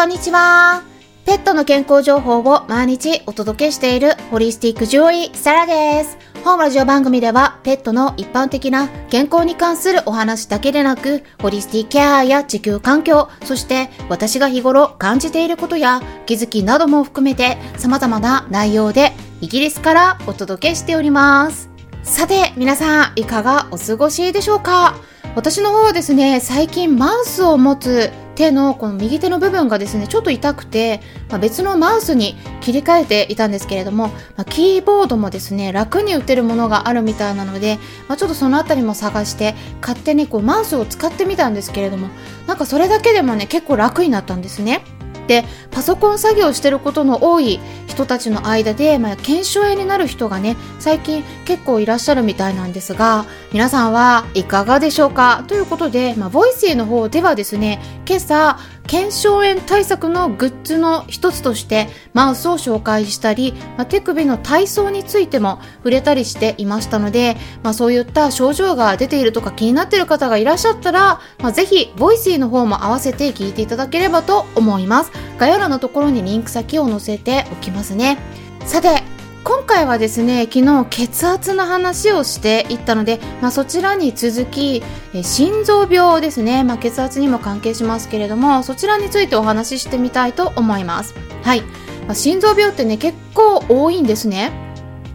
こんにちは。ペットの健康情報を毎日お届けしているホリスティック獣医サラです。本ラジオ番組ではペットの一般的な健康に関するお話だけでなく、ホリスティケアや地球環境、そして私が日頃感じていることや気づきなども含めて様々な内容でイギリスからお届けしております。さて、皆さんいかがお過ごしでしょうか？私の方はですね、最近マウスを持つ手のこの右手の部分がですね、ちょっと痛くて、まあ、別のマウスに切り替えていたんですけれども、まあ、キーボードもですね、楽に打てるものがあるみたいなので、まあ、ちょっとその辺りも探して、勝手にこうマウスを使ってみたんですけれども、なんかそれだけでもね、結構楽になったんですね。でパソコン作業してることの多い人たちの間で、まあ、検証炎になる人がね最近結構いらっしゃるみたいなんですが皆さんはいかがでしょうか？ということで、まあ、ボイシーの方ではですね今朝腱鞘炎対策のグッズの一つとしてマウスを紹介したり、まあ、手首の体操についても触れたりしていましたので、まあ、そういった症状が出ているとか気になっている方がいらっしゃったら、まあ、ぜひボイシーの方も合わせて聞いていただければと思います。概要欄のところにリンク先を載せておきますね。さて今回はですね昨日血圧の話をしていったので、まあ、そちらに続き心臓病ですね、まあ、血圧にも関係しますけれどもそちらについてお話ししてみたいと思います。はい、まあ、心臓病ってね結構多いんですね。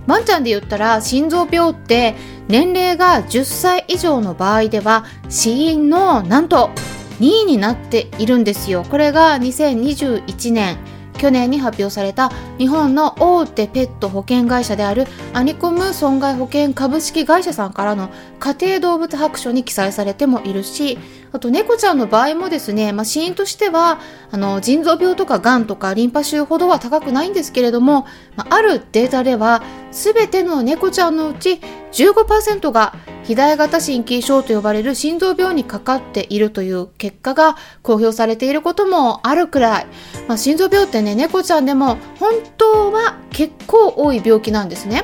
ワンちゃんで言ったら心臓病って年齢が10歳以上の場合では死因のなんと2位になっているんですよ。これが2021年。去年に発表された日本の大手ペット保険会社であるアニコム損害保険株式会社さんからの家庭動物白書に記載されてもいるしあと猫ちゃんの場合もですね、まあ、死因としてはあの腎臓病とかがんとかリンパ腫ほどは高くないんですけれども、まあ、あるデータでは全ての猫ちゃんのうち15%が肥大型心筋症と呼ばれる心臓病にかかっているという結果が公表されていることもあるくらい、まあ、心臓病ってね猫ちゃんでも本当は結構多い病気なんですね。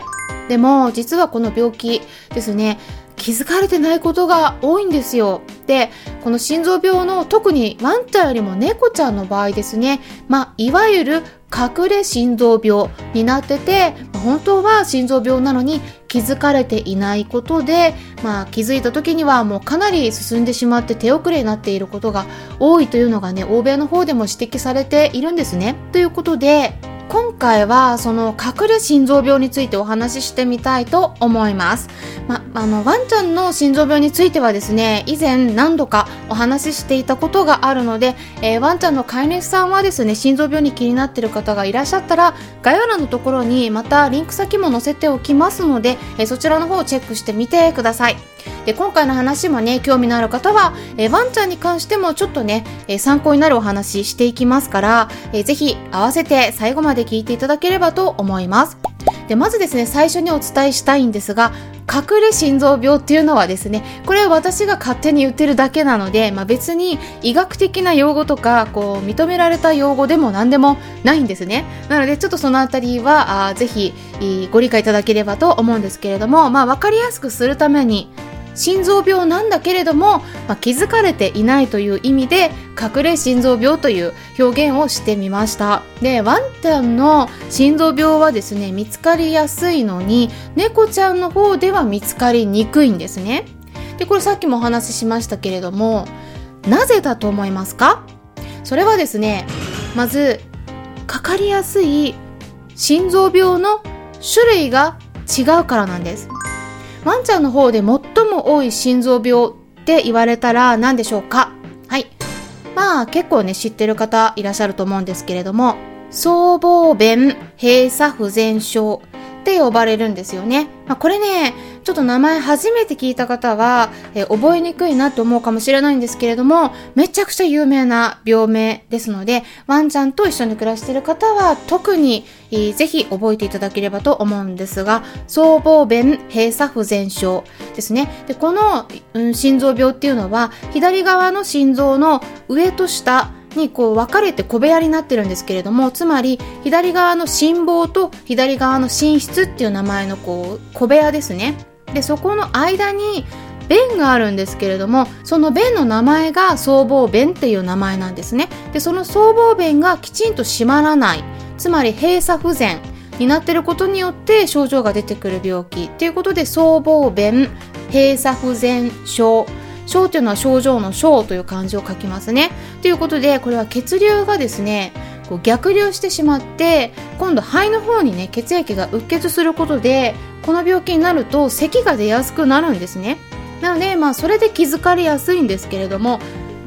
でも実はこの病気ですね気づかれてないことが多いんですよ。で、この心臓病の特にワンちゃんよりも猫ちゃんの場合ですね、まあ、いわゆる隠れ心臓病になってて、本当は心臓病なのに気づかれていないことで、まあ、気づいた時にはもうかなり進んでしまって手遅れになっていることが多いというのがね、欧米の方でも指摘されているんですね。ということで、今回はその隠れ心臓病についてお話ししてみたいと思います。ま、あの、ワンちゃんの心臓病についてはですね、以前何度かお話ししていたことがあるので、えー、ワンちゃんの飼い主さんはですね、心臓病に気になっている方がいらっしゃったら、概要欄のところにまたリンク先も載せておきますので、えー、そちらの方をチェックしてみてください。で今回の話もね興味のある方は、え、ワンちゃんに関してもちょっとね、え、参考になるお話していきますから、えー、ぜひ合わせて最後まで聞いていただければと思います。でまずですね最初にお伝えしたいんですが隠れ心臓病っていうのはですねこれ私が勝手に言ってるだけなので、まあ、別に医学的な用語とかこう認められた用語でも何でもないんですね。なのでちょっとそのあたりはあぜひご理解いただければと思うんですけれども、まあ、分かりやすくするために心臓病なんだけれども、まあ、気づかれていないという意味で隠れ心臓病という表現をしてみました。でワンちゃんの心臓病はですね見つかりやすいのに猫ちゃんの方では見つかりにくいんですね。でこれさっきもお話ししましたけれどもなぜだと思いますか？それはですねまずかかりやすい心臓病の種類が違うからなんです。ワンちゃんの方で最も多い心臓病って言われたら何でしょうか？はい。まあ結構ね知ってる方いらっしゃると思うんですけれども、僧帽弁閉鎖不全症って呼ばれるんですよね。まあ、これね、ちょっと名前初めて聞いた方は、え覚えにくいなと思うかもしれないんですけれども、めちゃくちゃ有名な病名ですので、ワンちゃんと一緒に暮らしている方は特に、えー、ぜひ覚えていただければと思うんですが、僧帽弁閉鎖不全症ですね。で、この、うん、心臓病っていうのは、左側の心臓の上と下、にこう分かれて小部屋になってるんですけれどもつまり左側の心房と左側の心室っていう名前のこう小部屋ですねでそこの間に弁があるんですけれどもその弁の名前が僧帽弁っていう名前なんですね。でその僧帽弁がきちんと閉まらないつまり閉鎖不全になってることによって症状が出てくる病気ということで僧帽弁閉鎖不全症。症というのは症状の症という漢字を書きますね。ということでこれは血流がですねこう逆流してしまって今度肺の方にね血液がうっ血することでこの病気になると咳が出やすくなるんですね。なのでまあそれで気づかれやすいんですけれども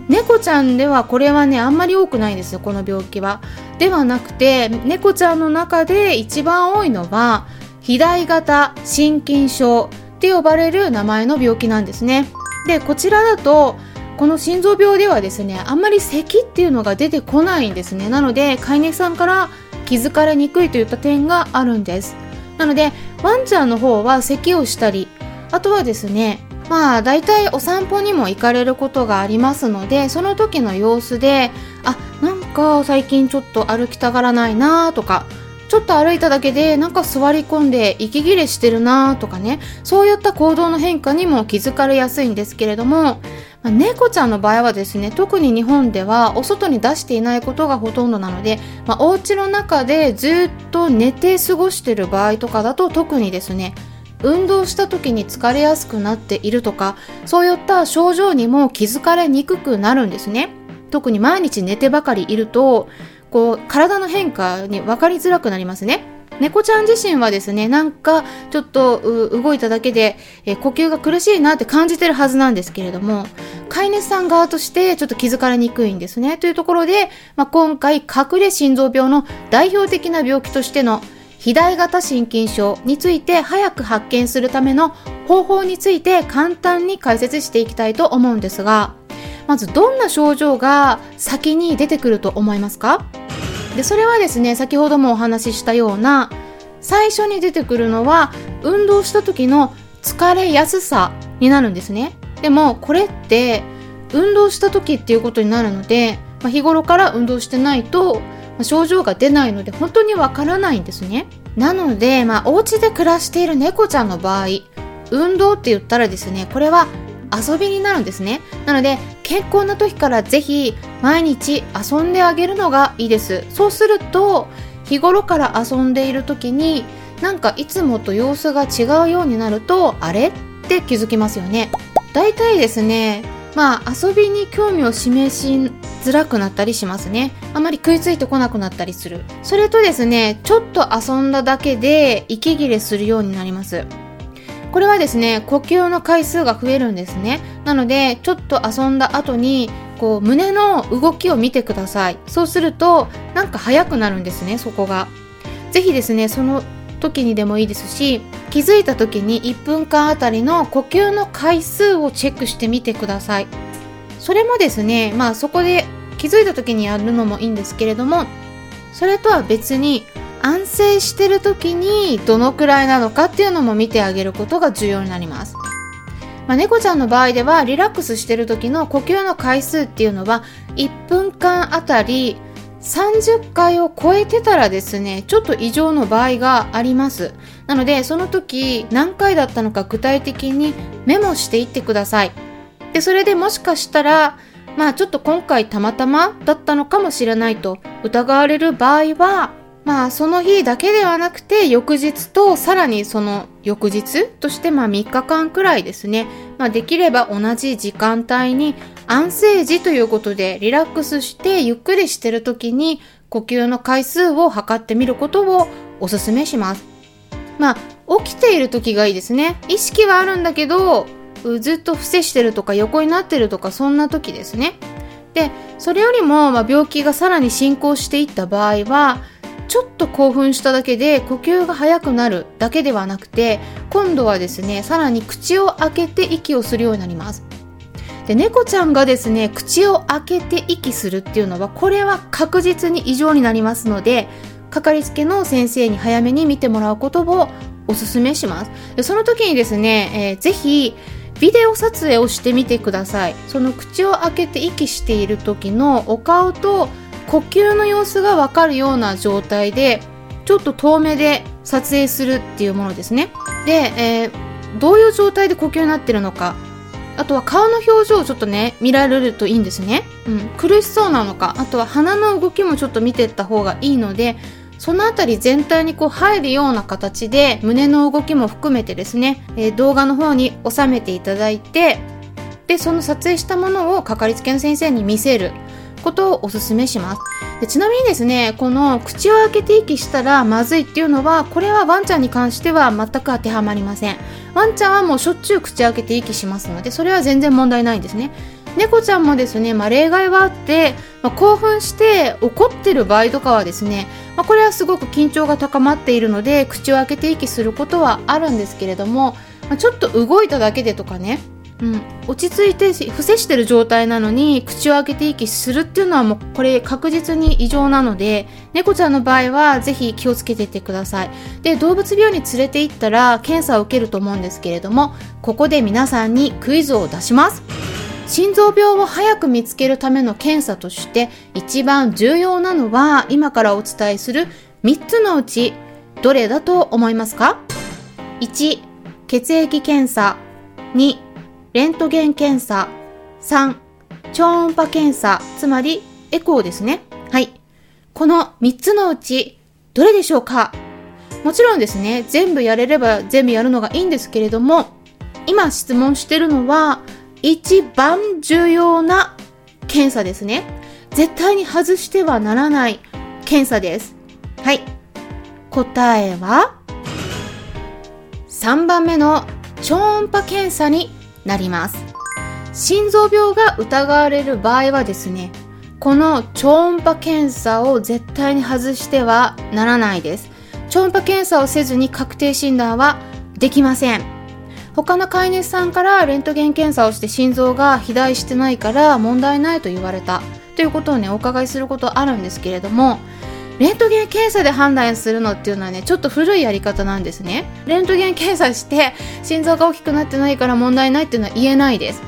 猫ちゃんではこれはねあんまり多くないんですよこの病気は。ではなくて猫ちゃんの中で一番多いのは肥大型心筋症って呼ばれる名前の病気なんですね。でこちらだとこの心臓病ではですねあんまり咳っていうのが出てこないんですね。なので飼い主さんから気づかれにくいといった点があるんです。なのでワンちゃんの方は咳をしたりあとはですねまあ大体お散歩にも行かれることがありますのでその時の様子であなんか最近ちょっと歩きたがらないなとかちょっと歩いただけでなんか座り込んで息切れしてるなとかねそういった行動の変化にも気づかれやすいんですけれども、ま、猫ちゃんの場合はですね特に日本ではお外に出していないことがほとんどなので、まあ、お家の中でずっと寝て過ごしてる場合とかだと特にですね運動した時に疲れやすくなっているとかそういった症状にも気づかれにくくなるんですね。特に毎日寝てばかりいるとこう体の変化に分かりづらくなりますね猫ちゃん自身はですね、なんかちょっと動いただけで、え呼吸が苦しいなって感じてるはずなんですけれども、飼い主さん側としてちょっと気づかれにくいんですね。というところで、まあ、今回隠れ心臓病の代表的な病気としての肥大型心筋症について早く発見するための方法について簡単に解説していきたいと思うんですが、まずどんな症状が先に出てくると思いますか？でそれはですね先ほどもお話ししたような最初に出てくるのは運動した時の疲れやすさになるんですね。でもこれって運動した時っていうことになるので、まあ、日頃から運動してないと、症状が出ないので本当にわからないんですね。なので、まあ、お家で暮らしている猫ちゃんの場合運動って言ったらですねこれは遊びになるんですね。なので健康な時からぜひ毎日遊んであげるのがいいです。そうすると日頃から遊んでいる時になんかいつもと様子が違うようになるとあれって気づきますよね。だいたいですねまあ遊びに興味を示しづらくなったりしますね。あまり食いついてこなくなったりする。それとですねちょっと遊んだだけで息切れするようになります。これはですね呼吸の回数が増えるんですね。なのでちょっと遊んだ後にこう胸の動きを見てください。そうするとなんか速くなるんですねそこが。ぜひですねその時にでもいいですし気づいた時に1分間あたりの呼吸の回数をチェックしてみてください。それもですねまあそこで気づいた時にやるのもいいんですけれどもそれとは別に安静してる時にどのくらいなのかっていうのも見てあげることが重要になります。まあ、猫ちゃんの場合ではリラックスしてる時の呼吸の回数っていうのは1分間あたり30回を超えてたらですね、ちょっと異常の場合があります。なので、その時何回だったのか具体的にメモしていってください。で、それでもしかしたら、まあちょっと今回たまたまだったのかもしれないと疑われる場合は、まあその日だけではなくて翌日とさらにその翌日としてまあ3日間くらいですね、まあ、できれば同じ時間帯に安静時ということでリラックスしてゆっくりしてる時に呼吸の回数を測ってみることをお勧めします。まあ起きている時がいいですね。意識はあるんだけどずっと伏せしてるとか横になってるとかそんな時ですね。でそれよりもまあ病気がさらに進行していった場合はちょっと興奮しただけで呼吸が速くなるだけではなくて今度はですねさらに口を開けて息をするようになります。で猫ちゃんがですね口を開けて息するっていうのはこれは確実に異常になりますのでかかりつけの先生に早めに見てもらうことをおすすめします。でその時にですね、えー、ぜひビデオ撮影をしてみてください。その口を開けて息している時のお顔と呼吸の様子がわかるような状態でちょっと遠目で撮影するっていうものですね。で、えー、どういう状態で呼吸になってるのかあとは顔の表情をちょっとね見られるといいんですね、うん、苦しそうなのかあとは鼻の動きもちょっと見てった方がいいのでそのあたり全体にこう入るような形で胸の動きも含めてですね、えー、動画の方に収めていただいてでその撮影したものをかかりつけの先生に見せる。ことをおすすめします。でちなみにですねこの口を開けて息したらまずいっていうのはこれはワンちゃんに関しては全く当てはまりません。ワンちゃんはもうしょっちゅう口開けて息しますのでそれは全然問題ないんですね。猫ちゃんもですね、まあ、例外はあって、まあ、興奮して怒ってる場合とかはですね、まあ、これはすごく緊張が高まっているので口を開けて息することはあるんですけれども、ま、ちょっと動いただけでとかねうん、落ち着いて伏せしてる状態なのに口を開けて息するっていうのはもうこれ確実に異常なので猫ちゃんの場合はぜひ気をつけていってください。で動物病院に連れて行ったら検査を受けると思うんですけれどもここで皆さんにクイズを出します。心臓病を早く見つけるための検査として一番重要なのは今からお伝えする3つのうちどれだと思いますか？1血液検査。2レントゲン検査。3、超音波検査、つまりエコーですね。はい。この3つのうち、どれでしょうか？もちろんですね、全部やれれば全部やるのがいいんですけれども、今質問してるのは、一番重要な検査ですね。絶対に外してはならない検査です。はい。答えは、3番目の超音波検査になります。心臓病が疑われる場合はですねこの超音波検査を絶対に外してはならないです。超音波検査をせずに確定診断はできません。他の飼い主さんからレントゲン検査をして心臓が肥大してないから問題ないと言われたということをねお伺いすることあるんですけれどもレントゲン検査で判断するのっていうのはねちょっと古いやり方なんですね。レントゲン検査して心臓が大きくなってないから問題ないっていうのは言えないです。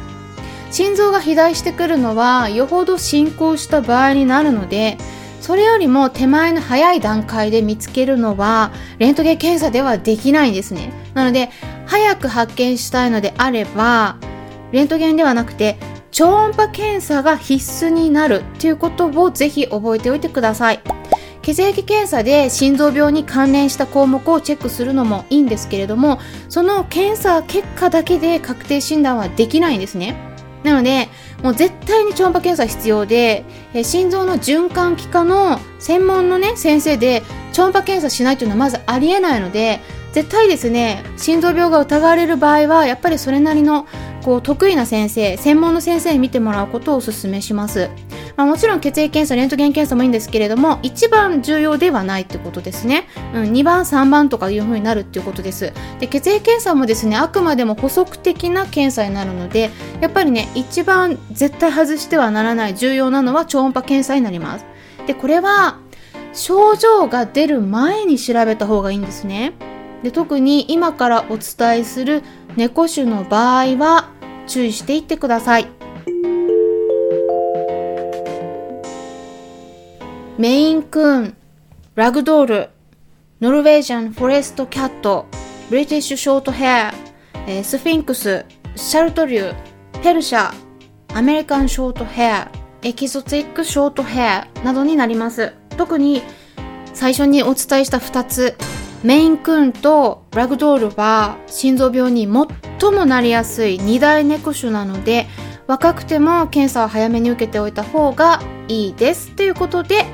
心臓が肥大してくるのはよほど進行した場合になるのでそれよりも手前の早い段階で見つけるのはレントゲン検査ではできないんですね。なので早く発見したいのであればレントゲンではなくて超音波検査が必須になるということをぜひ覚えておいてください。血液検査で心臓病に関連した項目をチェックするのもいいんですけれどもその検査結果だけで確定診断はできないんですね。なのでもう絶対に超音波検査必要でえ心臓の循環器科の専門のね先生で超音波検査しないというのはまずありえないので絶対ですね心臓病が疑われる場合はやっぱりそれなりのこう得意な先生専門の先生に見てもらうことをお勧めします。まあ、もちろん血液検査、レントゲン検査もいいんですけれども、一番重要ではないってことですね。うん、2番、3番とかいう風になるっていうことです。で、血液検査もですね、あくまでも補足的な検査になるので、やっぱりね、一番絶対外してはならない重要なのは超音波検査になります。で、これは、症状が出る前に調べた方がいいんですね。で特に今からお伝えする猫種の場合は注意していってください。メインクーン、ラグドール、ノルウェージャンフォレストキャット、ブリティッシュショートヘア、スフィンクス、シャルトリュー、ペルシャ、アメリカンショートヘア、エキゾチックショートヘアなどになります。特に最初にお伝えした2つ、メインクーンとラグドールは心臓病に最もなりやすい2大猫種なので若くても検査を早めに受けておいた方がいいですということで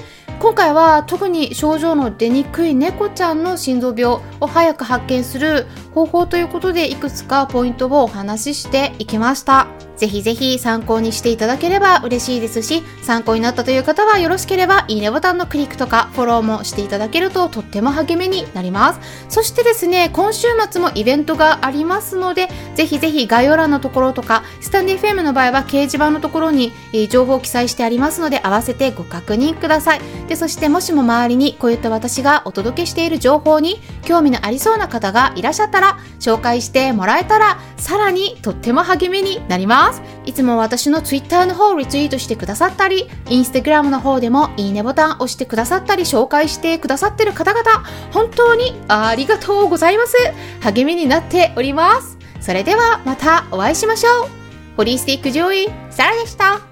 今回は特に症状の出にくい猫ちゃんの心臓病を早く発見する方法ということでいくつかポイントをお話ししていきました。ぜひぜひ参考にしていただければ嬉しいですし、参考になったという方はよろしければいいねボタンのクリックとかフォローもしていただけるととっても励みになります。そしてですね、今週末もイベントがありますので、ぜひぜひ概要欄のところとか、スタンディ FM の場合は掲示板のところに情報を記載してありますので、合わせてご確認ください。で、そしてもしも周りにこういった私がお届けしている情報に興味のありそうな方がいらっしゃったら、紹介してもらえたら、さらにとっても励みになります。ますいつも私の Twitter の方をリツイートしてくださったり Instagram の方でもいいねボタン押してくださったり紹介してくださってる方々本当にありがとうございます。励みになっております。それではまたお会いしましょう。ホリスティック獣医、サラでした。